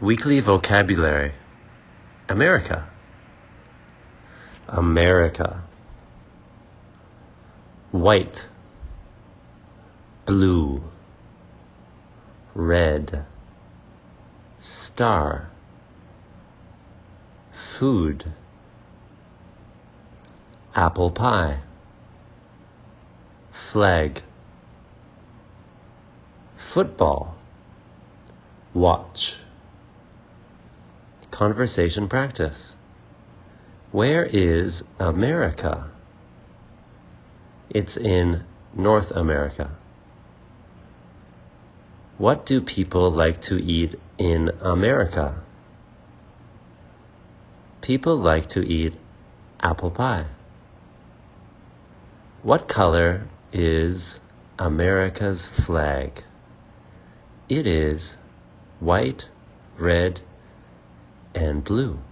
Weekly vocabulary America. America. White. Blue. Red. Star. Food. Apple pie. Flag. Football. Watch. Conversation practice. Where is America? It's in North America. What do people like to eat in America? People like to eat apple pie. What color is America's flag? It is white, red, and blue.